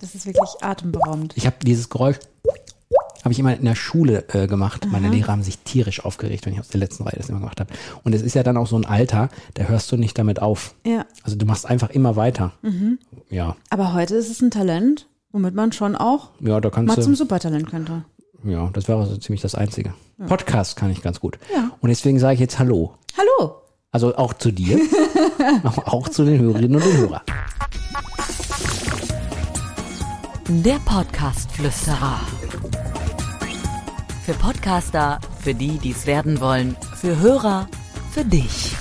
Das ist wirklich atemberaubend. Ich habe dieses Geräusch habe ich immer in der Schule äh, gemacht. Meine Lehrer haben sich tierisch aufgeregt, wenn ich aus der letzten Reihe das immer gemacht habe. Und es ist ja dann auch so ein Alter, da hörst du nicht damit auf. Ja. Also du machst einfach immer weiter. Ja, Aber heute ist es ein Talent, womit man schon auch ja, da kannst mal du. zum Supertalent könnte. Ja, das wäre so ziemlich das Einzige. Podcast kann ich ganz gut. Ja. Und deswegen sage ich jetzt Hallo. Hallo. Also auch zu dir, auch, auch zu den Hörerinnen und den Hörern. Der Podcast-Flüsterer. Für Podcaster, für die, die es werden wollen, für Hörer, für dich.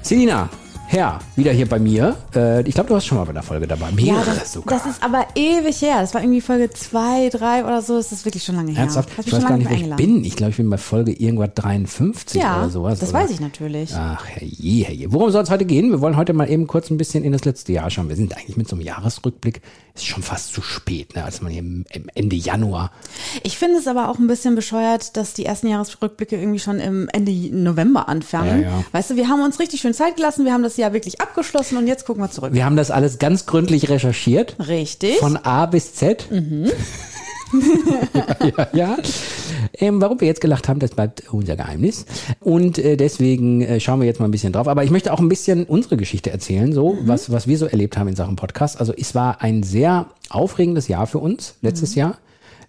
Selina, Herr, wieder hier bei mir. Äh, ich glaube, du warst schon mal bei der Folge dabei. Mehrere das, sogar. das ist aber ewig her. Das war irgendwie Folge 2, 3 oder so. Das ist wirklich schon lange her. Ernsthaft? Ich weiß gar nicht, wo ich bin. Ich glaube, ich bin bei Folge irgendwas 53 Ja, oder sowas. das oder? weiß ich natürlich. Ach, herrje, herrje. Worum soll es heute gehen? Wir wollen heute mal eben kurz ein bisschen in das letzte Jahr schauen. Wir sind eigentlich mit so einem Jahresrückblick. Ist schon fast zu spät, ne? als man hier Ende Januar. Ich finde es aber auch ein bisschen bescheuert, dass die ersten Jahresrückblicke irgendwie schon im Ende November anfangen. Ja, ja. Weißt du, wir haben uns richtig schön Zeit gelassen, wir haben das Jahr wirklich abgeschlossen und jetzt gucken wir zurück. Wir haben das alles ganz gründlich recherchiert. Richtig. Von A bis Z. Mhm. ja, ja, ja. Ähm, warum wir jetzt gelacht haben, das bleibt unser Geheimnis. Und äh, deswegen äh, schauen wir jetzt mal ein bisschen drauf. Aber ich möchte auch ein bisschen unsere Geschichte erzählen, so Mhm. was, was wir so erlebt haben in Sachen Podcast. Also es war ein sehr aufregendes Jahr für uns letztes Mhm. Jahr.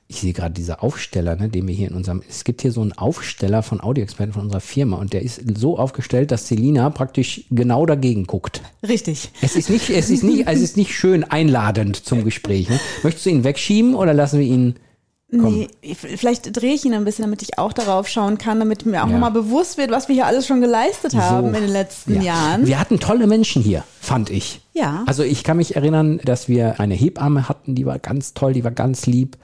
Ich sehe gerade diese Aufsteller, ne, den wir hier in unserem, es gibt hier so einen Aufsteller von Audioexperten von unserer Firma und der ist so aufgestellt, dass Selina praktisch genau dagegen guckt. Richtig. Es ist nicht, es ist nicht, es ist nicht schön einladend zum Gespräch. Ne? Möchtest du ihn wegschieben oder lassen wir ihn? Nee, vielleicht drehe ich ihn ein bisschen, damit ich auch darauf schauen kann, damit mir auch Ja. nochmal bewusst wird, was wir hier alles schon geleistet haben in den letzten Ja. Jahren. Wir hatten tolle Menschen hier, fand ich. Ja. Also ich kann mich erinnern, dass wir eine Hebamme hatten, die war ganz toll, die war ganz lieb.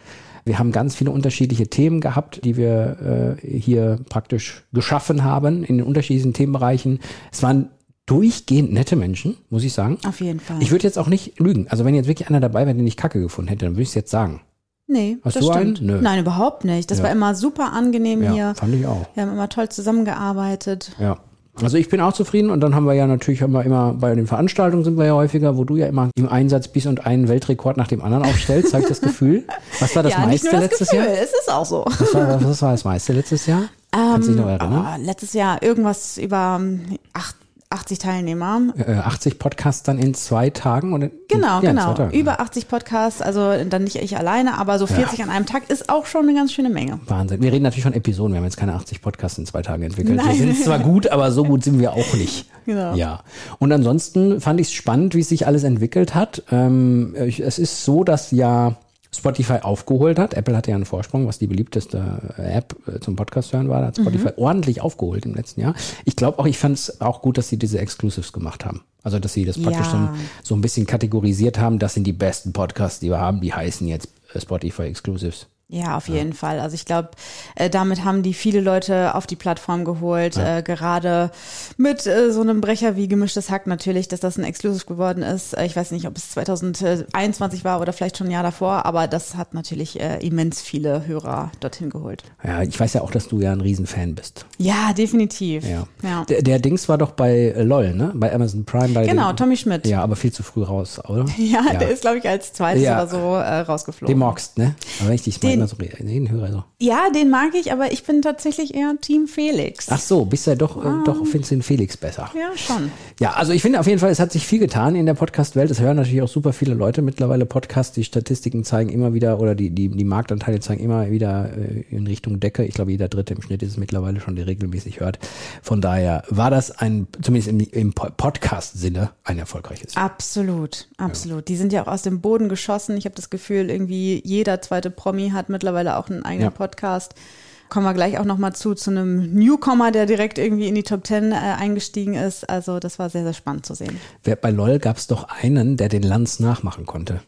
Wir haben ganz viele unterschiedliche Themen gehabt, die wir äh, hier praktisch geschaffen haben in den unterschiedlichen Themenbereichen. Es waren durchgehend nette Menschen, muss ich sagen. Auf jeden Fall. Ich würde jetzt auch nicht lügen. Also wenn jetzt wirklich einer dabei wäre, den ich kacke gefunden hätte, dann würde ich es jetzt sagen. nee, Hast das du einen? stimmt. Nö. Nein, überhaupt nicht. Das Ja. war immer super angenehm Ja, hier. fand ich auch. Wir haben immer toll zusammengearbeitet. Ja. Also ich bin auch zufrieden und dann haben wir ja natürlich haben wir immer bei den Veranstaltungen sind wir ja häufiger, wo du ja immer im Einsatz bist und einen Weltrekord nach dem anderen aufstellst, habe ich das Gefühl. Was war das ja, nicht meiste nur das letztes Gefühl, Jahr? es ist auch so. Was war, was war das meiste letztes Jahr? Kannst du dich noch erinnern? Ah, letztes Jahr irgendwas über ähm, acht- 80 Teilnehmer. Äh, 80 Podcasts dann in zwei Tagen? Oder? Genau, ja, genau. Tagen. Über 80 Podcasts, also dann nicht ich alleine, aber so 40 an einem Tag ist auch schon eine ganz schöne Menge. Wahnsinn. Wir reden natürlich von Episoden. Wir haben jetzt keine 80 Podcasts in zwei Tagen entwickelt. Nein. Wir sind zwar gut, aber so gut sind wir auch nicht. Genau. Ja. Und ansonsten fand ich es spannend, wie sich alles entwickelt hat. Ähm, ich- es ist so, dass ja Spotify aufgeholt hat. Apple hatte ja einen Vorsprung, was die beliebteste äh, App äh, zum Podcast hören war. Da hat Spotify ordentlich aufgeholt im letzten Jahr. Ich glaube auch, ich fand es auch gut, dass sie diese Exclusives gemacht haben. Also, dass sie das praktisch Ja. so, ein, so ein bisschen kategorisiert haben. Das sind die besten Podcasts, die wir haben. Die heißen jetzt äh, Spotify Exclusives. Ja, auf jeden Fall. Also ich glaube, äh, damit haben die viele Leute auf die Plattform geholt. Äh, gerade mit äh, so einem Brecher wie gemischtes Hack natürlich, dass das ein Exclusive geworden ist. Äh, ich weiß nicht, ob es 2021 war oder vielleicht schon ein Jahr davor, aber das hat natürlich äh, immens viele Hörer dorthin geholt. Ja, ich weiß ja auch, dass du ja ein Riesenfan bist. Ja, definitiv. Ja. ja. Der, der Dings war doch bei LOL, ne? Bei Amazon Prime. Bei Genau, den, Tommy Schmidt. Ja, aber viel zu früh raus, oder? Ja, der ist, glaube ich, als zweites Ja. oder so rausgeflogen. Den magst, ne? Aber wenn ich dich Den- manchmal so rede, den höre so. Ja, den mag ich, aber ich bin tatsächlich eher Team Felix. Ach so, bist ja doch, äh, doch findest du den Felix besser. Ja, schon. Ja, also ich finde auf jeden Fall, es hat sich viel getan in der Podcast-Welt. Es hören natürlich auch super viele Leute mittlerweile Podcasts. Die Statistiken zeigen immer wieder, oder die, die, die Marktanteile zeigen immer wieder äh, in Richtung Decke. Ich glaube, jeder Dritte im Schnitt ist es mittlerweile schon, der regelmäßig hört. Von daher war das ein, zumindest im, im Po- Podcast-Sinne, ein erfolgreiches. Absolut, absolut. Die sind ja auch aus dem Boden geschossen. Ich habe das Gefühl, irgendwie jeder zweite Promi hat mittlerweile auch einen eigenen Ja. Podcast. Kommen wir gleich auch nochmal zu, zu einem Newcomer, der direkt irgendwie in die Top Ten äh, eingestiegen ist. Also das war sehr, sehr spannend zu sehen. Bei LOL gab es doch einen, der den Lanz nachmachen konnte.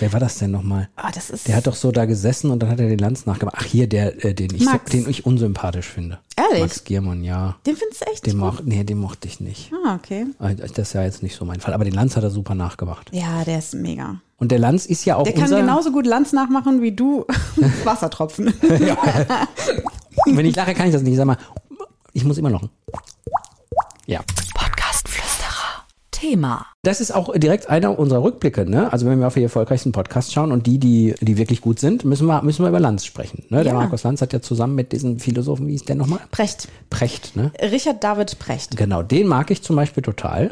Wer war das denn nochmal? Ah, das ist Der hat doch so da gesessen und dann hat er den Lanz nachgemacht. Ach, hier, der, äh, den ich, Max. den ich unsympathisch finde. Ehrlich? Max Giermann, ja. den findest du echt Den, moch, nee, den mochte ich nicht. Ah, okay. Äh, Das ist ja jetzt nicht so mein Fall. Aber den Lanz hat er super nachgemacht. Ja, der ist mega. Und der Lanz ist ja auch Der kann genauso gut Lanz nachmachen wie du Wassertropfen. Wenn ich lache, kann ich das nicht. Sag mal, ich muss immer lachen. Ja. Thema. Das ist auch direkt einer unserer Rückblicke, ne? Also wenn wir auf die erfolgreichsten Podcasts schauen und die, die, die wirklich gut sind, müssen wir, müssen wir über Lanz sprechen. Ne? Der Ja. Markus Lanz hat ja zusammen mit diesen Philosophen, wie ist der nochmal? Precht. Precht, ne? Richard David Precht. Genau, den mag ich zum Beispiel total.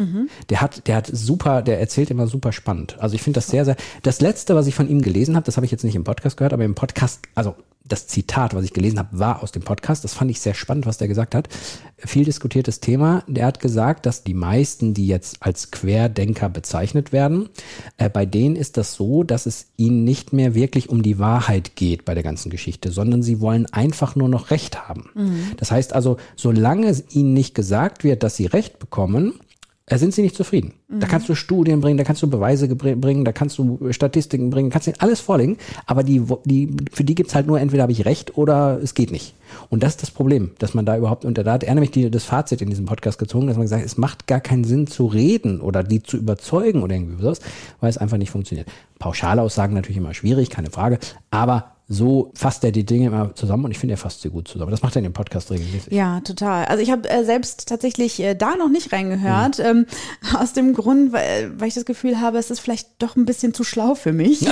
Der hat, der hat super, der erzählt immer super spannend. Also ich finde das sehr, sehr. Das letzte, was ich von ihm gelesen habe, das habe ich jetzt nicht im Podcast gehört, aber im Podcast, also das Zitat, was ich gelesen habe, war aus dem Podcast. Das fand ich sehr spannend, was der gesagt hat. Viel diskutiertes Thema. Der hat gesagt, dass die meisten, die jetzt als Querdenker bezeichnet werden, äh, bei denen ist das so, dass es ihnen nicht mehr wirklich um die Wahrheit geht bei der ganzen Geschichte, sondern sie wollen einfach nur noch Recht haben. Das heißt also, solange es ihnen nicht gesagt wird, dass sie Recht bekommen, sind sie nicht zufrieden. Da kannst du Studien bringen, da kannst du Beweise bringen, da kannst du Statistiken bringen, kannst ihnen alles vorlegen, aber die, die, für die gibt's halt nur, entweder habe ich recht oder es geht nicht. Und das ist das Problem, dass man da überhaupt, und da hat er nämlich die, das Fazit in diesem Podcast gezogen, dass man gesagt hat, es macht gar keinen Sinn zu reden oder die zu überzeugen oder irgendwie sowas, weil es einfach nicht funktioniert. Pauschalaussagen natürlich immer schwierig, keine Frage, aber so fasst er die Dinge immer zusammen und ich finde, er fasst sie gut zusammen. Das macht er in dem Podcast regelmäßig. Ja, total. Also ich habe äh, selbst tatsächlich äh, da noch nicht reingehört, ähm, aus dem Grund, weil, weil ich das Gefühl habe, es ist vielleicht doch ein bisschen zu schlau für mich.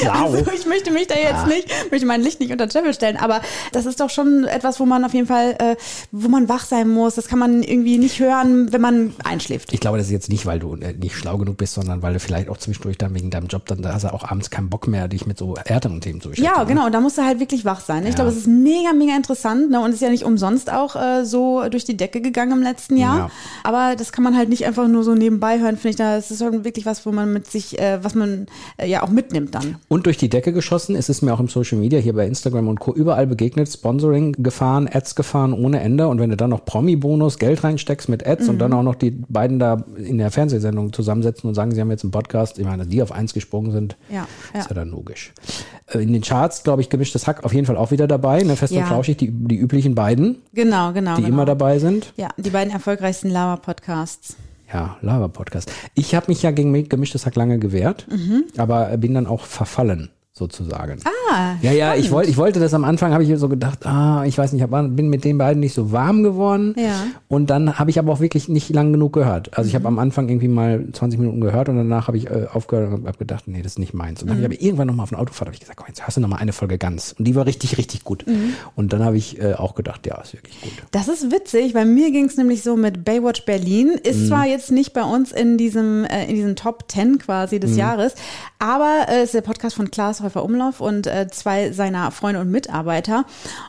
Schlau. Also ich möchte mich da jetzt nicht, möchte mein Licht nicht unter den Scheffel stellen, aber das ist doch schon etwas, wo man auf jeden Fall, äh, wo man wach sein muss. Das kann man irgendwie nicht hören, wenn man einschläft. Ich glaube, das ist jetzt nicht, weil du äh, nicht schlau genug bist, sondern weil du vielleicht auch zwischendurch dann wegen deinem Job, dann da hast du auch abends keinen Bock mehr, dich mit so härteren Themen zu beschäftigen. Ja, genau. Und da musst du halt wirklich wach sein. Ich Ja. glaube, es ist mega, mega interessant. Ne? Und ist ja nicht umsonst auch äh, so durch die Decke gegangen im letzten Jahr. Ja. Aber das kann man halt nicht einfach nur so nebenbei hören, finde ich. Da ist es wirklich was, wo man mit sich, äh, was man äh, ja auch mitnimmt dann. Und durch die Decke geschossen. Es ist mir auch im Social Media, hier bei Instagram und Co. überall begegnet. Sponsoring gefahren, Ads gefahren ohne Ende. Und wenn du dann noch Promi-Bonus, Geld reinsteckst mit Ads und dann auch noch die beiden da in der Fernsehsendung zusammensetzen und sagen, sie haben jetzt einen Podcast, ich meine, die auf eins gesprungen sind, ja. ist ja dann logisch. Äh, In den Charts, glaube ich, gemischtes Hack auf jeden Fall auch wieder dabei. Ne? Fest Ja. und flauschig, die, die üblichen beiden, Genau, genau. die genau. immer dabei sind. Ja, die beiden erfolgreichsten Lava-Podcasts. Ja, Lava-Podcast. Ich habe mich ja gegen gemischtes Hack lange gewehrt, aber bin dann auch verfallen, sozusagen. Ah, Ja, ja, ich wollte, ich wollte das am Anfang, habe ich so gedacht, ah, ich weiß nicht, hab, bin mit den beiden nicht so warm geworden. Ja. Und dann habe ich aber auch wirklich nicht lang genug gehört. Also ich habe am Anfang irgendwie mal 20 Minuten gehört und danach habe ich äh, aufgehört und habe gedacht, nee, das ist nicht meins. Und dann habe ich aber irgendwann nochmal auf eine Autofahrt habe ich gesagt, komm, jetzt hörst du nochmal eine Folge ganz. Und die war richtig, richtig gut. Und dann habe ich äh, auch gedacht, ja, ist wirklich gut. Das ist witzig, weil mir ging es nämlich so mit Baywatch Berlin. Ist zwar jetzt nicht bei uns in diesem, äh, in diesem Top 10 quasi des Jahres, aber äh, es ist der Podcast von Klaas Häufer Umlauf und äh, zwei seiner Freunde und Mitarbeiter.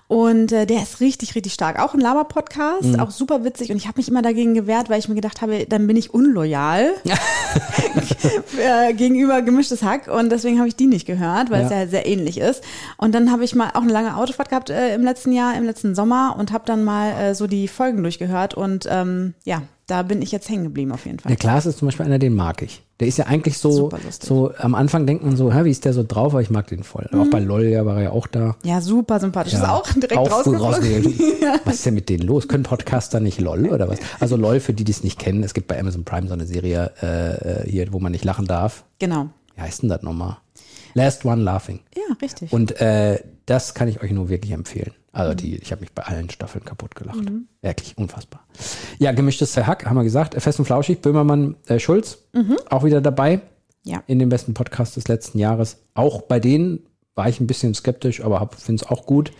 Und äh, der ist richtig, richtig stark. Auch ein Laber-Podcast, auch super witzig. Und ich habe mich immer dagegen gewehrt, weil ich mir gedacht habe, dann bin ich unloyal äh, gegenüber gemischtes Hack. Und deswegen habe ich die nicht gehört, weil es Ja. ja sehr ähnlich ist. Und dann habe ich mal auch eine lange Autofahrt gehabt äh, im letzten Jahr, im letzten Sommer und habe dann mal äh, so die Folgen durchgehört. Und ähm, ja, da bin ich jetzt hängen geblieben auf jeden Fall. Der Klaas ist zum Beispiel einer, den mag ich. Der ist ja eigentlich so, so am Anfang denkt man so, hä, wie ist der so drauf, aber ich mag den voll. Auch bei LOL, ja, war er ja auch da. Ja, super sympathisch. ist auch direkt auch rausgeflogen. Was ist denn mit denen los? Können Podcaster nicht LOL oder was? Also LOL, für die, die es nicht kennen, es gibt bei Amazon Prime so eine Serie äh, hier, wo man nicht lachen darf. Genau. Wie heißt denn das nochmal? Last One Laughing. Ja, richtig. Und äh, das kann ich euch nur wirklich empfehlen. Also die, ich habe mich bei allen Staffeln kaputt gelacht. Wirklich unfassbar. Ja, gemischtes Hack, haben wir gesagt. Fest und flauschig, Böhmermann, äh, Schulz, auch wieder dabei ja. in dem besten Podcast des letzten Jahres. Auch bei denen war ich ein bisschen skeptisch, aber finde es auch gut.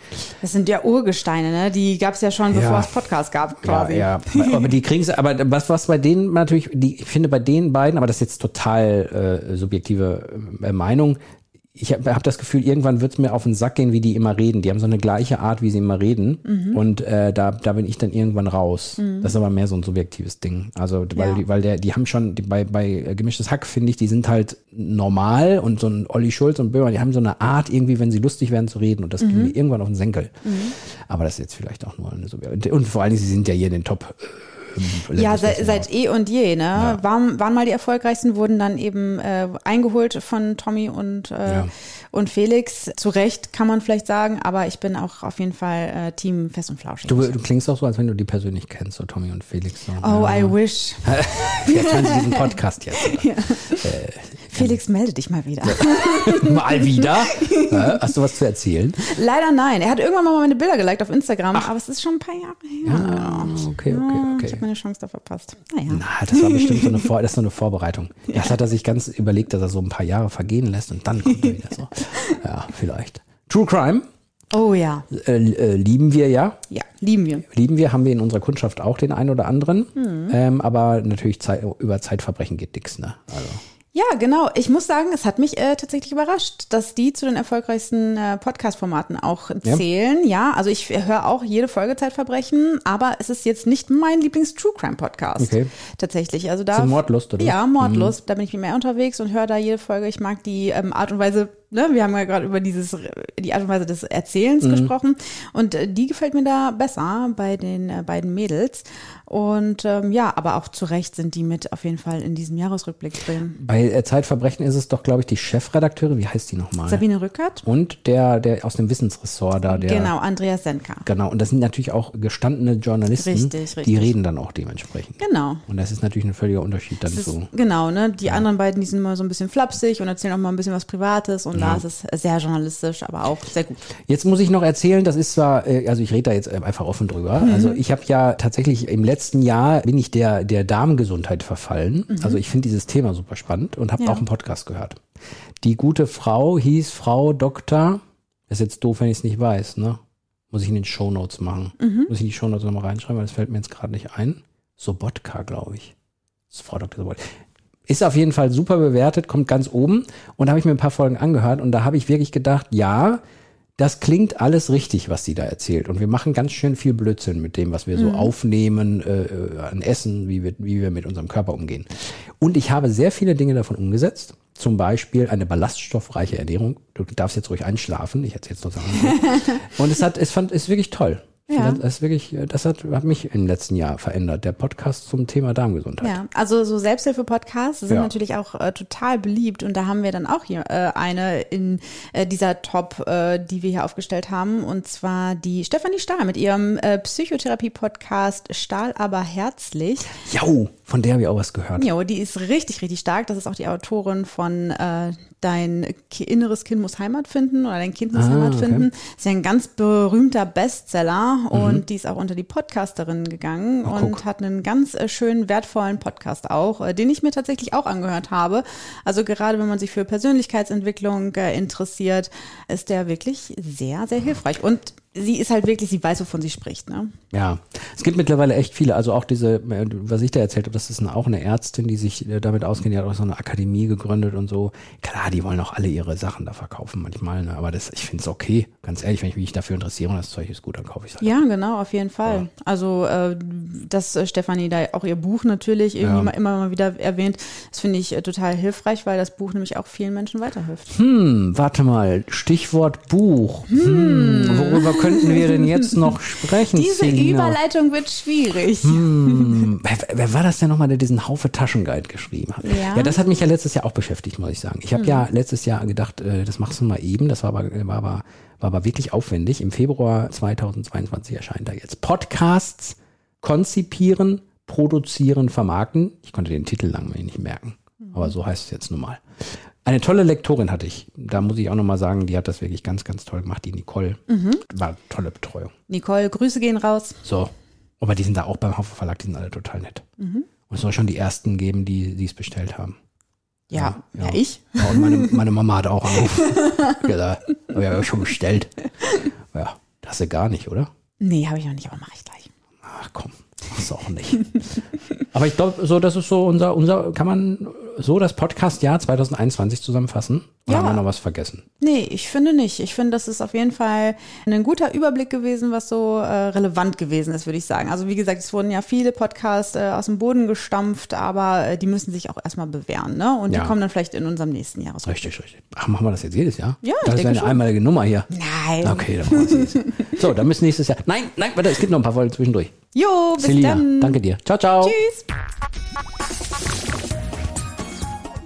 Das sind ja Urgesteine, ne? Die gab es ja schon, bevor Ja. es Podcast gab, quasi. Ja, ja. aber die kriegen aber was, was bei denen natürlich, die, ich finde bei den beiden, aber das ist jetzt total äh, subjektive äh, Meinung, ich habe hab das Gefühl, irgendwann wird es mir auf den Sack gehen, wie die immer reden. Die haben so eine gleiche Art, wie sie immer reden. Mhm. Und äh, da, da bin ich dann irgendwann raus. Das ist aber mehr so ein subjektives Ding. Also, weil, Ja. die, weil der, die haben schon, die, bei, bei äh, Gemischtes Hack, finde ich, die sind halt normal und so ein Olli Schulz und Böhmer, die haben so eine Art, irgendwie, wenn sie lustig werden, zu reden. Und das Mhm. ging mir irgendwann auf den Senkel. Aber das ist jetzt vielleicht auch nur eine subjektive. Und vor allen Dingen, sie sind ja hier in den Top. Äh, Ja, seit, seit eh und je, ne? Ja. Waren, waren mal die erfolgreichsten, wurden dann eben äh, eingeholt von Tommy und, äh, Ja. und Felix. Zu Recht kann man vielleicht sagen, aber ich bin auch auf jeden Fall äh, Team Fest und Flauschig. Du, du klingst auch so, als wenn du die persönlich kennst, so Tommy und Felix. So. oh, ja. I wish. Vielleicht hören sie diesen Podcast jetzt. Felix, melde dich mal wieder. Mal wieder? Hast du was zu erzählen? Leider nein. Er hat irgendwann mal meine Bilder geliked auf Instagram, aber es ist schon ein paar Jahre her. Ah, okay, okay, Ich okay. habe meine Chance da verpasst. Naja. Na, das war bestimmt so eine, Vor das ist so eine Vorbereitung. Das hat er sich ganz überlegt, dass er so ein paar Jahre vergehen lässt und dann kommt er wieder so. Ja, vielleicht. True Crime Oh ja. äh, äh, lieben wir ja. Ja, lieben wir. Lieben wir, haben wir in unserer Kundschaft auch den einen oder anderen. Hm. Ähm, aber natürlich Zeit, über Zeitverbrechen geht nix, ne? Also. Ja, genau. Ich muss sagen, es hat mich äh, tatsächlich überrascht, dass die zu den erfolgreichsten äh, Podcast-Formaten auch zählen. Ja, also ich höre auch jede Folge Zeitverbrechen, aber es ist jetzt nicht mein Lieblings-True-Crime-Podcast. Okay. Tatsächlich. Also da. So Mordlust, oder? Ja, Mordlust. Da bin ich mehr unterwegs und höre da jede Folge. Ich mag die ähm, Art und Weise, ne, wir haben ja gerade über dieses, die Art und Weise des Erzählens gesprochen. Und äh, die gefällt mir da besser bei den äh, beiden Mädels. Und ähm, ja, aber auch zu Recht sind die mit auf jeden Fall in diesem Jahresrückblick drin. Bei äh, Zeitverbrechen ist es doch, glaube ich, die Chefredakteure, wie heißt die nochmal? Sabine Rückert. Und der, der aus dem Wissensressort da, der. Genau, Andreas Senka. Genau, und das sind natürlich auch gestandene Journalisten, Richtig, die richtig. reden dann auch dementsprechend. Genau. Und das ist natürlich ein völliger Unterschied dann ist, so. Genau, ne? Die anderen beiden, die sind immer so ein bisschen flapsig und erzählen auch mal ein bisschen was Privates und da ist es sehr journalistisch, aber auch sehr gut. Jetzt muss ich noch erzählen, das ist zwar, äh, also ich rede da jetzt äh, einfach offen drüber. Mhm. Also ich habe ja tatsächlich im letzten Jahr bin ich der, der Darmgesundheit verfallen. Also ich finde dieses Thema super spannend und habe Mhm. Ja. auch einen Podcast gehört. Die gute Frau hieß Frau Doktor, das ist jetzt doof, wenn ich es nicht weiß, ne? Muss ich in den Shownotes machen. Mhm. Muss ich in die Shownotes nochmal reinschreiben, weil das fällt mir jetzt gerade nicht ein. Sobotka, glaube ich. Frau Dr. Sobotka. Ist auf jeden Fall super bewertet, kommt ganz oben. Und da habe ich mir ein paar Folgen angehört und da habe ich wirklich gedacht, ja, das klingt alles richtig, was sie da erzählt. Und wir machen ganz schön viel Blödsinn mit dem, was wir so aufnehmen, äh, äh, an Essen, wie wir, wie wir mit unserem Körper umgehen. Und ich habe sehr viele Dinge davon umgesetzt. Zum Beispiel eine ballaststoffreiche Ernährung. Du darfst jetzt ruhig einschlafen. Ich erzähle jetzt noch Sachen. Und es hat, es fand, ist wirklich toll. Ja. Das ist wirklich, das hat, hat mich im letzten Jahr verändert. Der Podcast zum Thema Darmgesundheit. Ja, also so Selbsthilfe-Podcasts sind Ja. natürlich auch äh, total beliebt und da haben wir dann auch hier äh, eine in äh, dieser Top, äh, die wir hier aufgestellt haben und zwar die Stefanie Stahl mit ihrem äh, Psychotherapie-Podcast Stahl aber herzlich. Jau, von der habe ich auch was gehört. Jo, die ist richtig, richtig stark. Das ist auch die Autorin von äh, Dein inneres Kind muss Heimat finden oder Dein Kind muss Ah, Heimat okay. finden. Ist ja ein ganz berühmter Bestseller und die ist auch unter die Podcasterinnen gegangen Ach, und guck. hat einen ganz äh, schönen, wertvollen Podcast auch, äh, den ich mir tatsächlich auch angehört habe. Also gerade wenn man sich für Persönlichkeitsentwicklung äh, interessiert, ist der wirklich sehr, sehr hilfreich. Und sie ist halt wirklich, sie weiß, wovon sie spricht. Ne? Ja, es gibt mittlerweile echt viele. Also auch diese, was ich da erzählt habe, das ist auch eine Ärztin, die sich äh, damit auskennt, die hat auch so eine Akademie gegründet und so. Klar, die wollen auch alle ihre Sachen da verkaufen manchmal, ne? aber das, ich finde es okay. Ganz ehrlich, wenn ich mich dafür interessiere und das Zeug ist gut, dann kaufe ich es halt. Ja, genau, auf jeden Fall. Also, äh, dass äh, Stefanie da auch ihr Buch natürlich irgendwie Ja. mal, immer mal wieder erwähnt, das finde ich äh, total hilfreich, weil das Buch nämlich auch vielen Menschen weiterhilft. Hm, warte mal, Stichwort Buch. Hm, worüber könnten wir denn jetzt noch sprechen, Diese Selina? Überleitung wird schwierig. Hm, wer, wer war das denn nochmal, der diesen Haufe Taschenguide geschrieben hat? Ja. Hm. das hat mich ja letztes Jahr auch beschäftigt, muss ich sagen. Ich habe ja letztes Jahr gedacht, äh, das machst du mal eben. Das war aber, war aber, war aber wirklich aufwendig. Im Februar 2022 erscheint da jetzt Podcasts konzipieren, produzieren, vermarkten. Ich konnte den Titel lang nicht merken, Hm. aber so heißt es jetzt nun mal. Eine tolle Lektorin hatte ich. Da muss ich auch nochmal sagen, die hat das wirklich ganz, ganz toll gemacht, die Nicole. Mhm. War eine tolle Betreuung. Nicole, Grüße gehen raus. So. Aber die sind da auch beim Haufe Verlag, die sind alle total nett. Mhm. Und es soll schon die ersten geben, die es bestellt haben. Ja, ja, ja. ich. Ja, und meine, meine Mama hat auch angerufen. ja, habe ja schon bestellt. Ja, das hast du gar nicht, oder? Nee, habe ich noch nicht, aber mache ich gleich. Ach komm, machst du auch nicht. Aber ich glaube, so, das ist so unser, unser, kann man so das Podcast-Jahr 2021 zusammenfassen? Oder Ja. haben wir noch was vergessen? Nee, ich finde nicht. Ich finde, das ist auf jeden Fall ein guter Überblick gewesen, was so äh, relevant gewesen ist, würde ich sagen. Also wie gesagt, es wurden ja viele Podcasts äh, aus dem Boden gestampft, aber äh, die müssen sich auch erstmal bewähren, ne? Und Ja. die kommen dann vielleicht in unserem nächsten Jahr raus. Richtig, richtig. Ach, machen wir das jetzt jedes Jahr? Ja, ich Das ist eine schon. einmalige Nummer hier. Nein. Okay, dann machen wir es. So, dann müssen nächstes Jahr. Nein, nein, warte, es gibt noch ein paar Folgen zwischendurch. Jo, bis Selina, dann. danke dir. Ciao, ciao. Tschüss.